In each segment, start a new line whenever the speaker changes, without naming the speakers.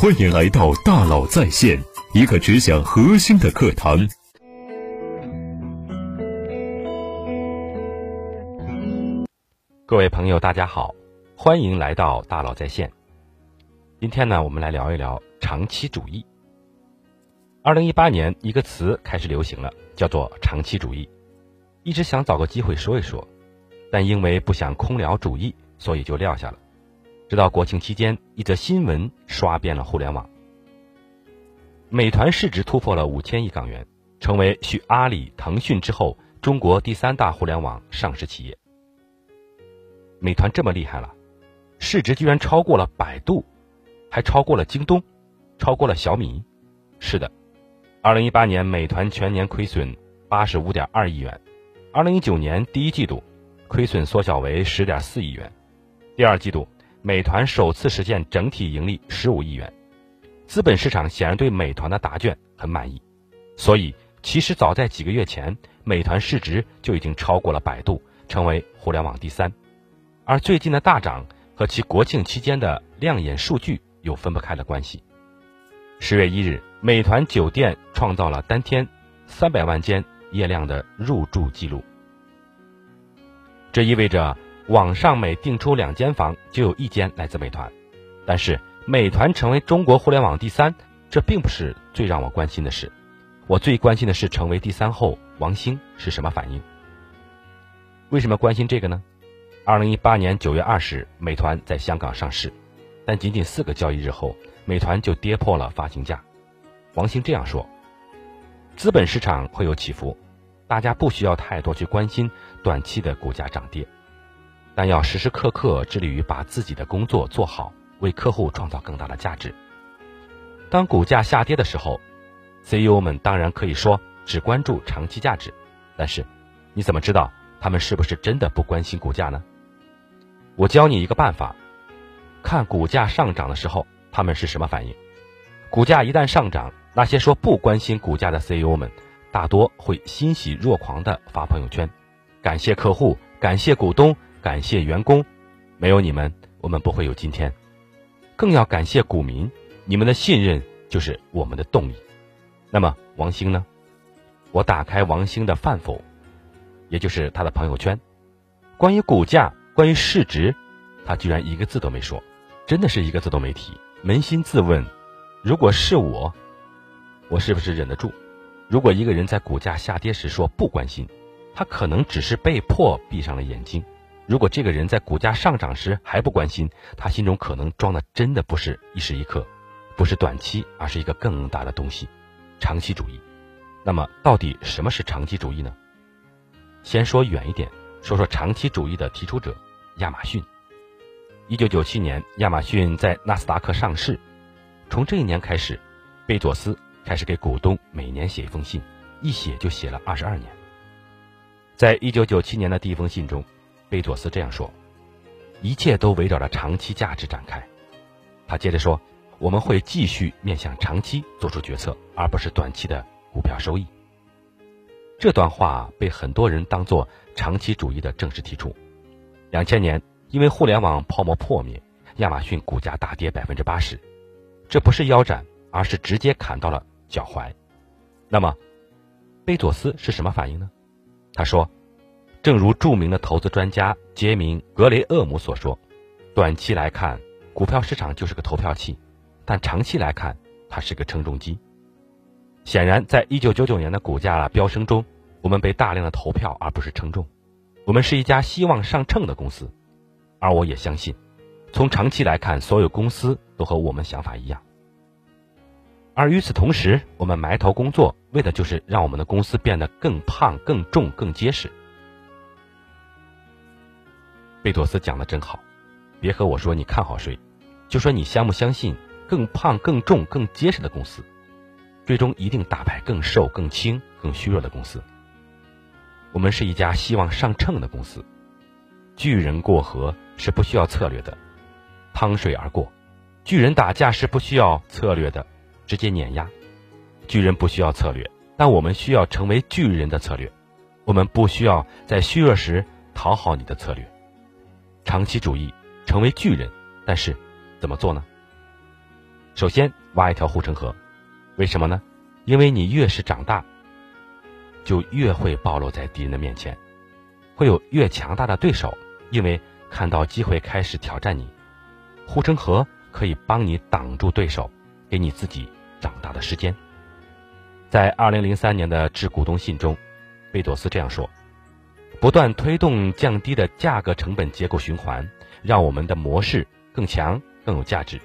欢迎来到大佬在线，一个只讲核心的课堂。
各位朋友，大家好，欢迎来到大佬在线。今天呢，我们来聊一聊长期主义。二零一八年，一个词开始流行了，叫做长期主义。一直想找个机会说一说，但因为不想空聊主义，所以就撂下了。直到国庆期间，一则新闻刷遍了互联网：美团市值突破了五千亿港元，成为续阿里、腾讯之后中国第三大互联网上市企业。美团这么厉害了，市值居然超过了百度，还超过了京东，超过了小米。是的，二零一八年美团全年亏损八十五点二亿元。二零一九年第一季度，亏损缩小为十点四亿元。第二季度，美团首次实现整体盈利十五亿元。资本市场显然对美团的答卷很满意，所以其实早在几个月前，美团市值就已经超过了百度，成为互联网第三。而最近的大涨和其国庆期间的亮眼数据有分不开的关系。十月一日，美团酒店创造了单天三百万间。夜量的入住记录，这意味着网上每订出两间房就有一间来自美团。但是，美团成为中国互联网第三，这并不是最让我关心的事。我最关心的是成为第三后，王兴是什么反应？为什么关心这个呢？二零一八年九月二十日，美团在香港上市，但仅仅四个交易日后，美团就跌破了发行价。王兴这样说。资本市场会有起伏，大家不需要太多去关心短期的股价涨跌，但要时时刻刻致力于把自己的工作做好，为客户创造更大的价值。当股价下跌的时候，CEO 们当然可以说只关注长期价值，但是你怎么知道他们是不是真的不关心股价呢？我教你一个办法，看股价上涨的时候他们是什么反应，股价一旦上涨。那些说不关心股价的 CEO 们，大多会欣喜若狂地发朋友圈，感谢客户，感谢股东，感谢员工，没有你们，我们不会有今天。更要感谢股民，你们的信任就是我们的动力。那么王兴呢？我打开王兴的饭否，也就是他的朋友圈，关于股价，关于市值，他居然一个字都没说，真的是一个字都没提。扪心自问，如果是我。我是不是忍得住？如果一个人在股价下跌时说不关心，他可能只是被迫闭上了眼睛；如果这个人在股价上涨时还不关心，他心中可能装的真的不是一时一刻，不是短期，而是一个更大的东西——长期主义。那么，到底什么是长期主义呢？先说远一点，说说长期主义的提出者——亚马逊。一九九七年，亚马逊在纳斯达克上市，从这一年开始，贝佐斯。开始给股东每年写一封信，一写就写了二十二年。在一九九七年的第一封信中，贝佐斯这样说：“一切都围绕着长期价值展开。”他接着说：“我们会继续面向长期做出决策，而不是短期的股票收益。”这段话被很多人当作长期主义的正式提出。两千年，因为互联网泡沫破灭，亚马逊股价大跌百分之八十，这不是腰斩，而是直接砍到了。脚踝，那么，贝佐斯是什么反应呢？他说：“正如著名的投资专家杰明·格雷厄姆所说，短期来看，股票市场就是个投票器，但长期来看，它是个称重机。显然，在一九九九年的股价飙升中，我们被大量的投票而不是称重。我们是一家希望上秤的公司，而我也相信，从长期来看，所有公司都和我们想法一样。”而与此同时，我们埋头工作，为的就是让我们的公司变得更胖、更重、更结实。贝多斯讲的真好，别和我说你看好谁，就说你相不相信更胖、更重、更结实的公司，最终一定打败更瘦、更轻、更虚弱的公司。我们是一家希望上秤的公司，巨人过河是不需要策略的，趟水而过；巨人打架是不需要策略的。直接碾压，巨人不需要策略，但我们需要成为巨人的策略。我们不需要在虚弱时讨好你的策略。长期主义成为巨人，但是怎么做呢？首先挖一条护城河，为什么呢？因为你越是长大，就越会暴露在敌人的面前，会有越强大的对手，因为看到机会开始挑战你。护城河可以帮你挡住对手，给你自己长大的时间。在二零零三年的致股东信中，贝佐斯这样说：“不断推动降低的价格成本结构循环，让我们的模式更强、更有价值。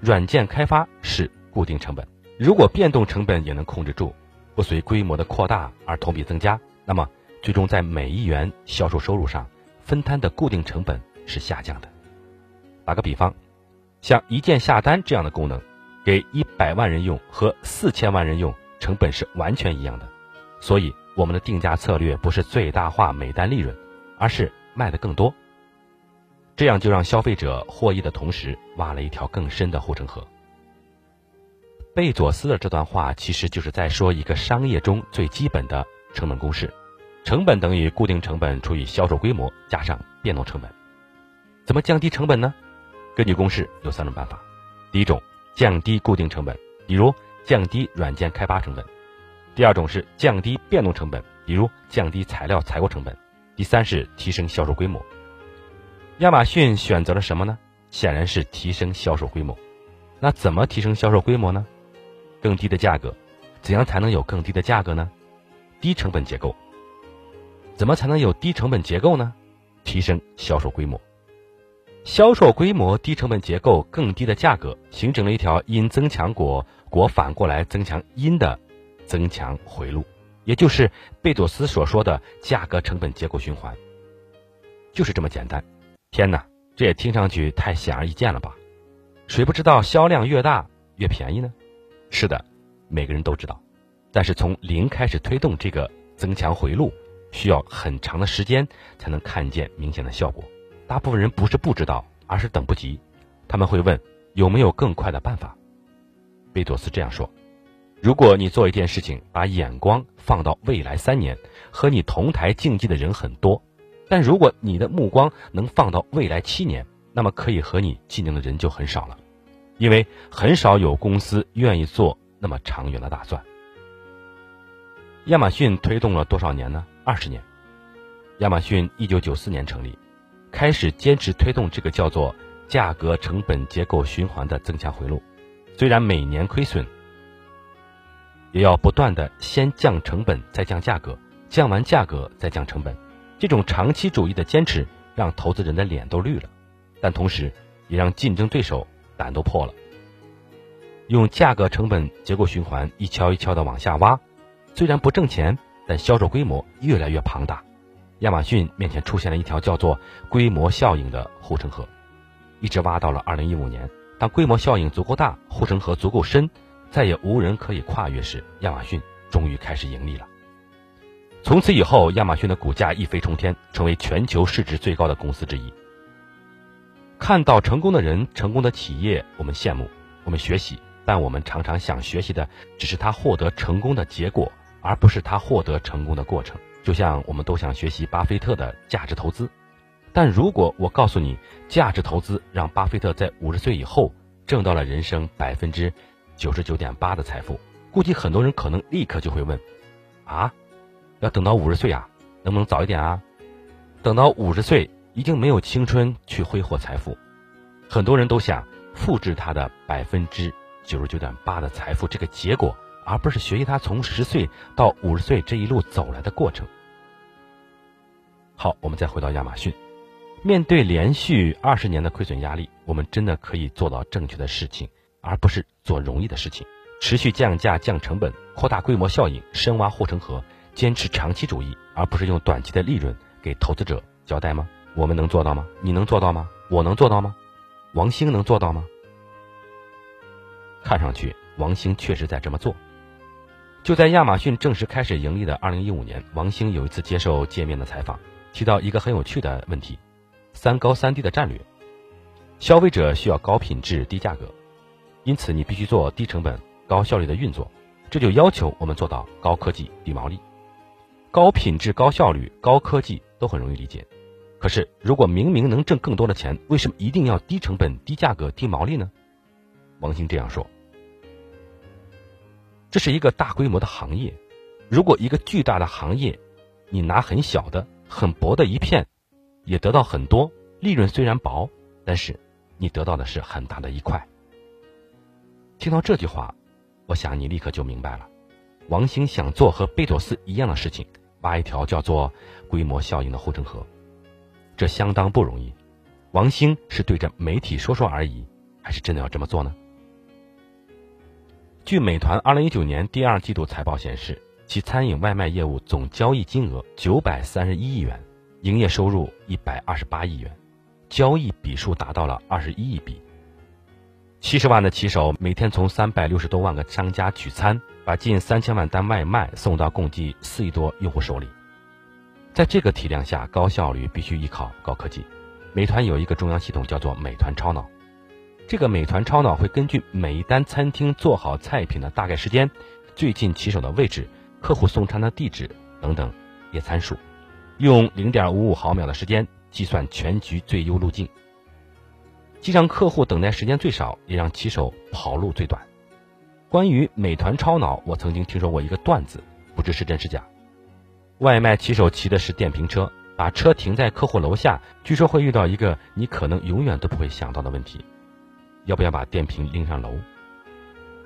软件开发是固定成本。”如果变动成本也能控制住，不随规模的扩大而同比增加，那么最终在每一元销售收入上分摊的固定成本是下降的。打个比方，像一键下单这样的功能，给一百万人用和四千万人用成本是完全一样的。所以我们的定价策略不是最大化每单利润，而是卖的更多。这样就让消费者获益的同时，挖了一条更深的护城河。贝佐斯的这段话其实就是在说一个商业中最基本的成本公式：成本等于固定成本除以销售规模加上变动成本。怎么降低成本呢？根据公式有三种办法：第一种，降低固定成本，比如降低软件开发成本；第二种是降低变动成本，比如降低材料采购成本；第三是提升销售规模。亚马逊选择了什么呢？显然是提升销售规模。那怎么提升销售规模呢？更低的价格，怎样才能有更低的价格呢？低成本结构，怎么才能有低成本结构呢？提升销售规模，销售规模低成本结构更低的价格，形成了一条因增强果果反过来增强因的增强回路，也就是贝佐斯所说的价格成本结构循环，就是这么简单。天哪，这也听上去太显而易见了吧？谁不知道销量越大越便宜呢？是的，每个人都知道，但是从零开始推动这个增强回路，需要很长的时间才能看见明显的效果。大部分人不是不知道，而是等不及。他们会问有没有更快的办法。贝佐斯这样说：如果你做一件事情，把眼光放到未来三年，和你同台竞技的人很多；但如果你的目光能放到未来七年，那么可以和你竞争的人就很少了。因为很少有公司愿意做那么长远的打算。亚马逊推动了多少年呢？二十年。亚马逊一九九四年成立，开始坚持推动这个叫做价格成本结构循环的增强回路。虽然每年亏损，也要不断的先降成本再降价格，降完价格再降成本。这种长期主义的坚持让投资人的脸都绿了，但同时也让竞争对手。胆都破了，用价格成本结构循环一敲一敲的往下挖，虽然不挣钱，但销售规模越来越庞大。亚马逊面前出现了一条叫做规模效应的护城河，一直挖到了二零一五年。当规模效应足够大，护城河足够深，再也无人可以跨越时，亚马逊终于开始盈利了。从此以后，亚马逊的股价一飞冲天，成为全球市值最高的公司之一。看到成功的人、成功的企业，我们羡慕，我们学习，但我们常常想学习的只是他获得成功的结果，而不是他获得成功的过程。就像我们都想学习巴菲特的价值投资，但如果我告诉你，价值投资让巴菲特在五十岁以后挣到了人生百分之九十九点八的财富，估计很多人可能立刻就会问：啊，要等到五十岁啊？能不能早一点啊？等到五十岁？已经没有青春去挥霍财富，很多人都想复制他的百分之九十九点八的财富这个结果，而不是学习他从十岁到五十岁这一路走来的过程。好，我们再回到亚马逊，面对连续二十年的亏损压力，我们真的可以做到正确的事情，而不是做容易的事情，持续降价、降成本、扩大规模效应、深挖护城河，坚持长期主义，而不是用短期的利润给投资者交代吗？我们能做到吗？你能做到吗？我能做到吗？王兴能做到吗？看上去王兴确实在这么做。就在亚马逊正式开始盈利的二零一五年，王兴有一次接受界面的采访，提到一个很有趣的问题：三高三低的战略。消费者需要高品质低价格，因此你必须做低成本高效率的运作，这就要求我们做到高科技低毛利。高品质高效率高科技都很容易理解。可是，如果明明能挣更多的钱，为什么一定要低成本、低价格、低毛利呢？王兴这样说：“这是一个大规模的行业，如果一个巨大的行业，你拿很小的、很薄的一片，也得到很多利润，虽然薄，但是你得到的是很大的一块。”听到这句话，我想你立刻就明白了，王兴想做和贝佐斯一样的事情，挖一条叫做规模效应的护城河，这相当不容易。王兴是对着媒体说说而已，还是真的要这么做呢？据美团二零一九年第二季度财报显示，其餐饮外卖业务总交易金额九百三十一亿元，营业收入一百二十八亿元，交易笔数达到了二十一亿笔。七十万的骑手每天从三百六十多万个商家取餐，把近三千万单外卖送到共计四亿多用户手里。在这个体量下，高效率必须依靠高科技。美团有一个中央系统叫做美团超脑，这个美团超脑会根据每一单餐厅做好菜品的大概时间、最近骑手的位置、客户送餐的地址等等列参数，用零点五五毫秒的时间计算全局最优路径。既让客户等待时间最少，也让骑手跑路最短。关于美团超脑，我曾经听说过一个段子，不知是真是假。外卖骑手骑的是电瓶车，把车停在客户楼下，据说会遇到一个你可能永远都不会想到的问题：要不要把电瓶拎上楼？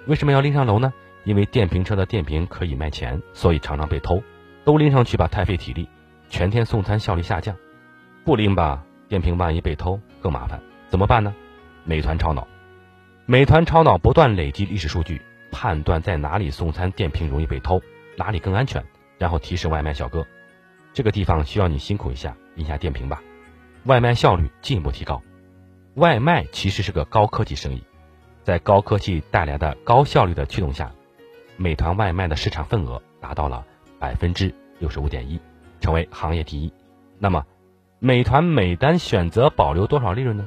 为什么要拎上楼呢？因为电瓶车的电瓶可以卖钱，所以常常被偷。都拎上去吧，太费体力，全天送餐效率下降；不拎吧，电瓶万一被偷更麻烦。怎么办呢？美团超脑，美团超脑不断累积历史数据，判断在哪里送餐电瓶容易被偷，哪里更安全，然后提示外卖小哥，这个地方需要你辛苦一下，拎下电瓶吧，外卖效率进一步提高。外卖其实是个高科技生意，在高科技带来的高效率的驱动下，美团外卖的市场份额达到了百分之六十五点一，成为行业第一。那么，美团每单选择保留多少利润呢？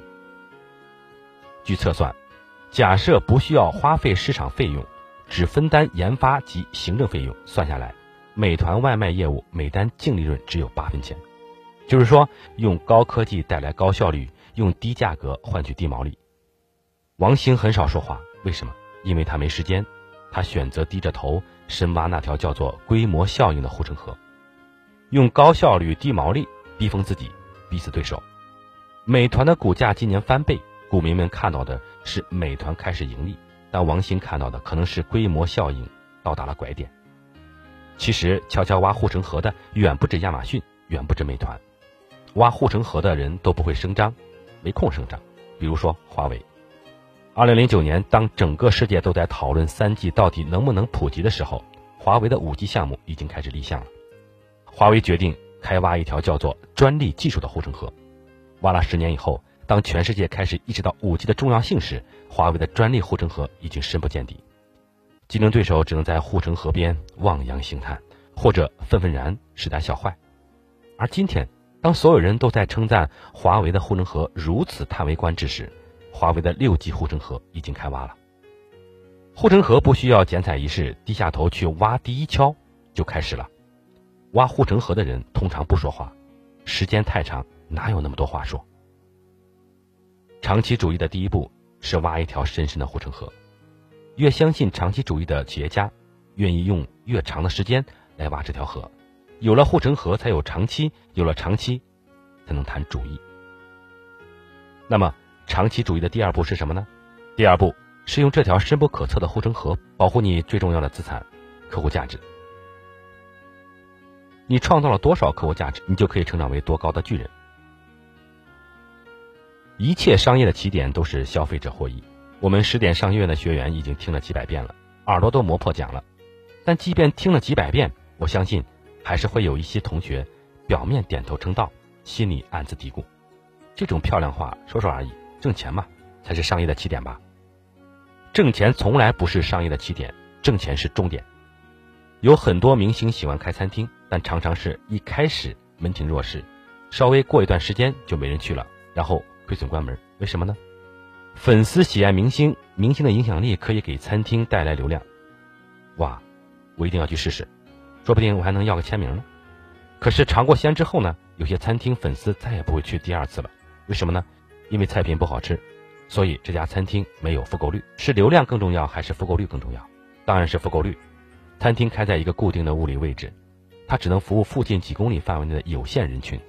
据测算，假设不需要花费市场费用，只分担研发及行政费用，算下来，美团外卖业务每单净利润只有八分钱。就是说，用高科技带来高效率，用低价格换取低毛利。王兴很少说话，为什么？因为他没时间，他选择低着头深挖那条叫做规模效应的护城河，用高效率低毛利逼疯自己，逼死对手。美团的股价今年翻倍。股民们看到的是美团开始盈利，但王兴看到的可能是规模效应到达了拐点。其实，悄悄挖护城河的远不止亚马逊，远不止美团，挖护城河的人都不会声张，没空声张。比如说华为。二零零九年，当整个世界都在讨论三 G 到底能不能普及的时候，华为的五 G 项目已经开始立项了。华为决定开挖一条叫做专利技术的护城河，挖了十年以后。当全世界开始意识到五 G 的重要性时，华为的专利护城河已经深不见底，竞争对手只能在护城河边望洋兴叹，或者愤愤然使胆小坏。而今天，当所有人都在称赞华为的护城河如此叹为观止时，华为的六 G 护城河已经开挖了。护城河不需要剪彩仪式，低下头去挖第一锹就开始了。挖护城河的人通常不说话，时间太长，哪有那么多话说？长期主义的第一步是挖一条深深的护城河。越相信长期主义的企业家，愿意用越长的时间来挖这条河。有了护城河，才有长期；有了长期，才能谈主义。那么，长期主义的第二步是什么呢？第二步是用这条深不可测的护城河保护你最重要的资产——客户价值。你创造了多少客户价值，你就可以成长为多高的巨人。一切商业的起点都是消费者获益。我们十点商学院的学员已经听了几百遍了，耳朵都磨破茧了。但即便听了几百遍，我相信还是会有一些同学表面点头称道，心里暗自嘀咕：这种漂亮话说说而已，挣钱嘛才是商业的起点吧？挣钱从来不是商业的起点，挣钱是终点。有很多明星喜欢开餐厅，但常常是一开始门庭若市，稍微过一段时间就没人去了，然后。亏损关门，为什么呢？粉丝喜爱明星，明星的影响力可以给餐厅带来流量。哇，我一定要去试试，说不定我还能要个签名呢。可是尝过鲜之后呢，有些餐厅粉丝再也不会去第二次了。为什么呢？因为菜品不好吃，所以这家餐厅没有复购率。是流量更重要还是复购率更重要？当然是复购率。餐厅开在一个固定的物理位置，它只能服务附近几公里范围内的有限人群。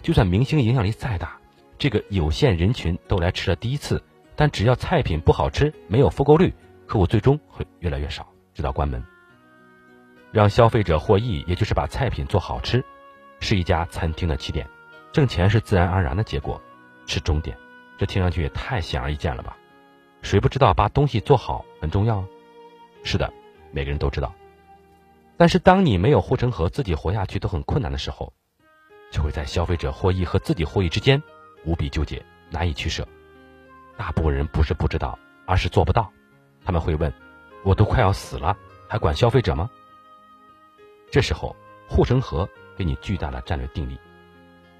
就算明星影响力再大，这个有限人群都来吃了第一次，但只要菜品不好吃，没有复购率，客户最终会越来越少，直到关门。让消费者获益，也就是把菜品做好吃，是一家餐厅的起点，挣钱是自然而然的结果，是终点。这听上去也太显而易见了吧？谁不知道把东西做好很重要？是的，每个人都知道。但是当你没有护城河，自己活下去都很困难的时候，就会在消费者获益和自己获益之间无比纠结，难以取舍。大部分人不是不知道，而是做不到。他们会问：“我都快要死了，还管消费者吗？”这时候，护城河给你巨大的战略定力。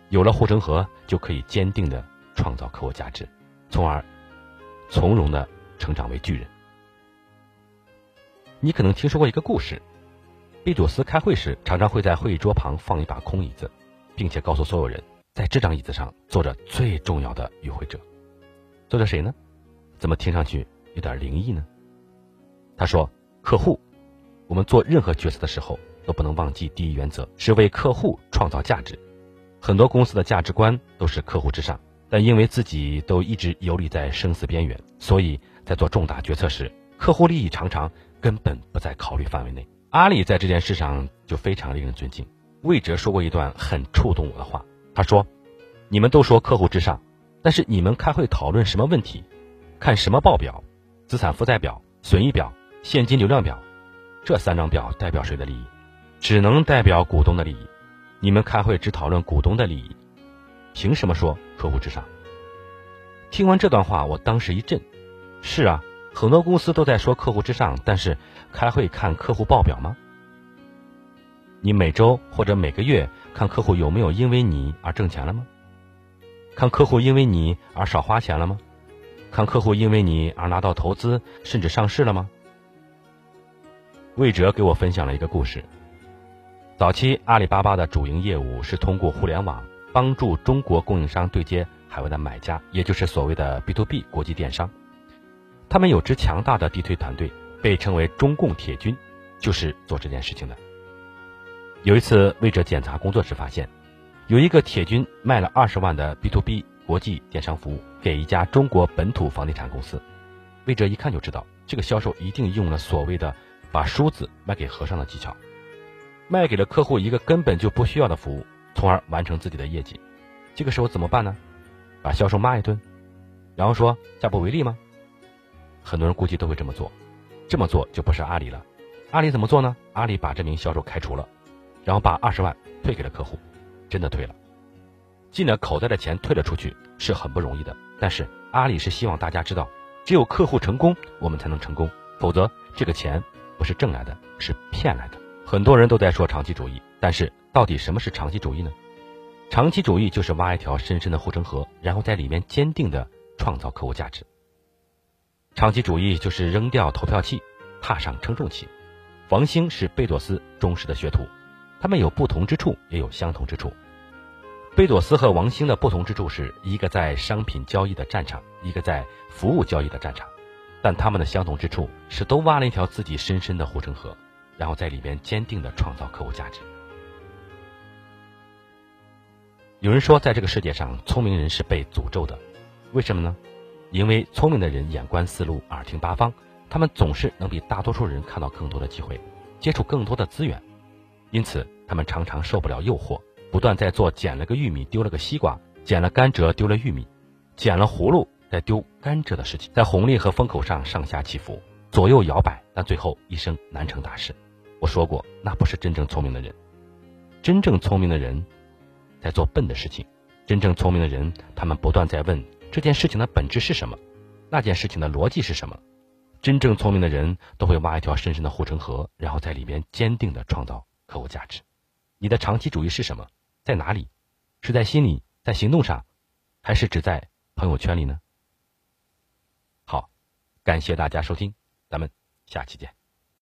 有了护城河，就可以坚定的创造客户价值，从而从容的成长为巨人。你可能听说过一个故事：贝佐斯开会时，常常会在会议桌旁放一把空椅子，并且告诉所有人，在这张椅子上坐着最重要的与会者。坐着谁呢？怎么听上去有点灵异呢？他说：“客户，我们做任何决策的时候。”都不能忘记第一原则是为客户创造价值。很多公司的价值观都是客户至上，但因为自己都一直游离在生死边缘，所以在做重大决策时，客户利益常常根本不在考虑范围内。阿里在这件事上就非常令人尊敬。魏哲说过一段很触动我的话，他说：“你们都说客户至上，但是你们开会讨论什么问题，看什么报表，资产负债表、损益表、现金流量表，这三张表代表谁的利益？”只能代表股东的利益，你们开会只讨论股东的利益，凭什么说客户至上？听完这段话，我当时一震。是啊，很多公司都在说客户至上，但是开会看客户报表吗？你每周或者每个月看客户有没有因为你而挣钱了吗？看客户因为你而少花钱了吗？看客户因为你而拿到投资甚至上市了吗？魏哲给我分享了一个故事。早期阿里巴巴的主营业务是通过互联网帮助中国供应商对接海外的买家，也就是所谓的 B to B 国际电商。他们有支强大的地推团队，被称为“中共铁军”，就是做这件事情的。有一次，魏哲检查工作时发现，有一个铁军卖了二十万的 B to B 国际电商服务给一家中国本土房地产公司。魏哲一看就知道，这个销售一定用了所谓的“把梳子卖给和尚”的技巧。卖给了客户一个根本就不需要的服务，从而完成自己的业绩。这个时候怎么办呢？把销售骂一顿，然后说下不为例吗？很多人估计都会这么做。这么做就不是阿里了。阿里怎么做呢？阿里把这名销售开除了，然后把二十万退给了客户，真的退了，进了口袋的钱退了出去是很不容易的。但是阿里是希望大家知道，只有客户成功，我们才能成功，否则这个钱不是挣来的，是骗来的。很多人都在说长期主义，但是到底什么是长期主义呢？长期主义就是挖一条深深的护城河，然后在里面坚定的创造客户价值。长期主义就是扔掉投票器，踏上称重器。王兴是贝佐斯忠实的学徒，他们有不同之处，也有相同之处。贝佐斯和王兴的不同之处是一个在商品交易的战场，一个在服务交易的战场，但他们的相同之处是都挖了一条自己深深的护城河。然后在里边坚定的创造客户价值。有人说，在这个世界上，聪明人是被诅咒的，为什么呢？因为聪明的人眼观四路，耳听八方，他们总是能比大多数人看到更多的机会，接触更多的资源，因此他们常常受不了诱惑，不断在做捡了个玉米丢了个西瓜，捡了甘蔗丢了玉米，捡了葫芦再丢甘蔗的事情，在红利和风口上上下起伏，左右摇摆，但最后一生难成大事。我说过，那不是真正聪明的人。真正聪明的人，在做笨的事情。真正聪明的人，他们不断在问这件事情的本质是什么，那件事情的逻辑是什么。真正聪明的人都会挖一条深深的护城河，然后在里面坚定的创造客户价值。你的长期主义是什么？在哪里？是在心里，在行动上，还是只在朋友圈里呢？好，感谢大家收听，咱们下期见。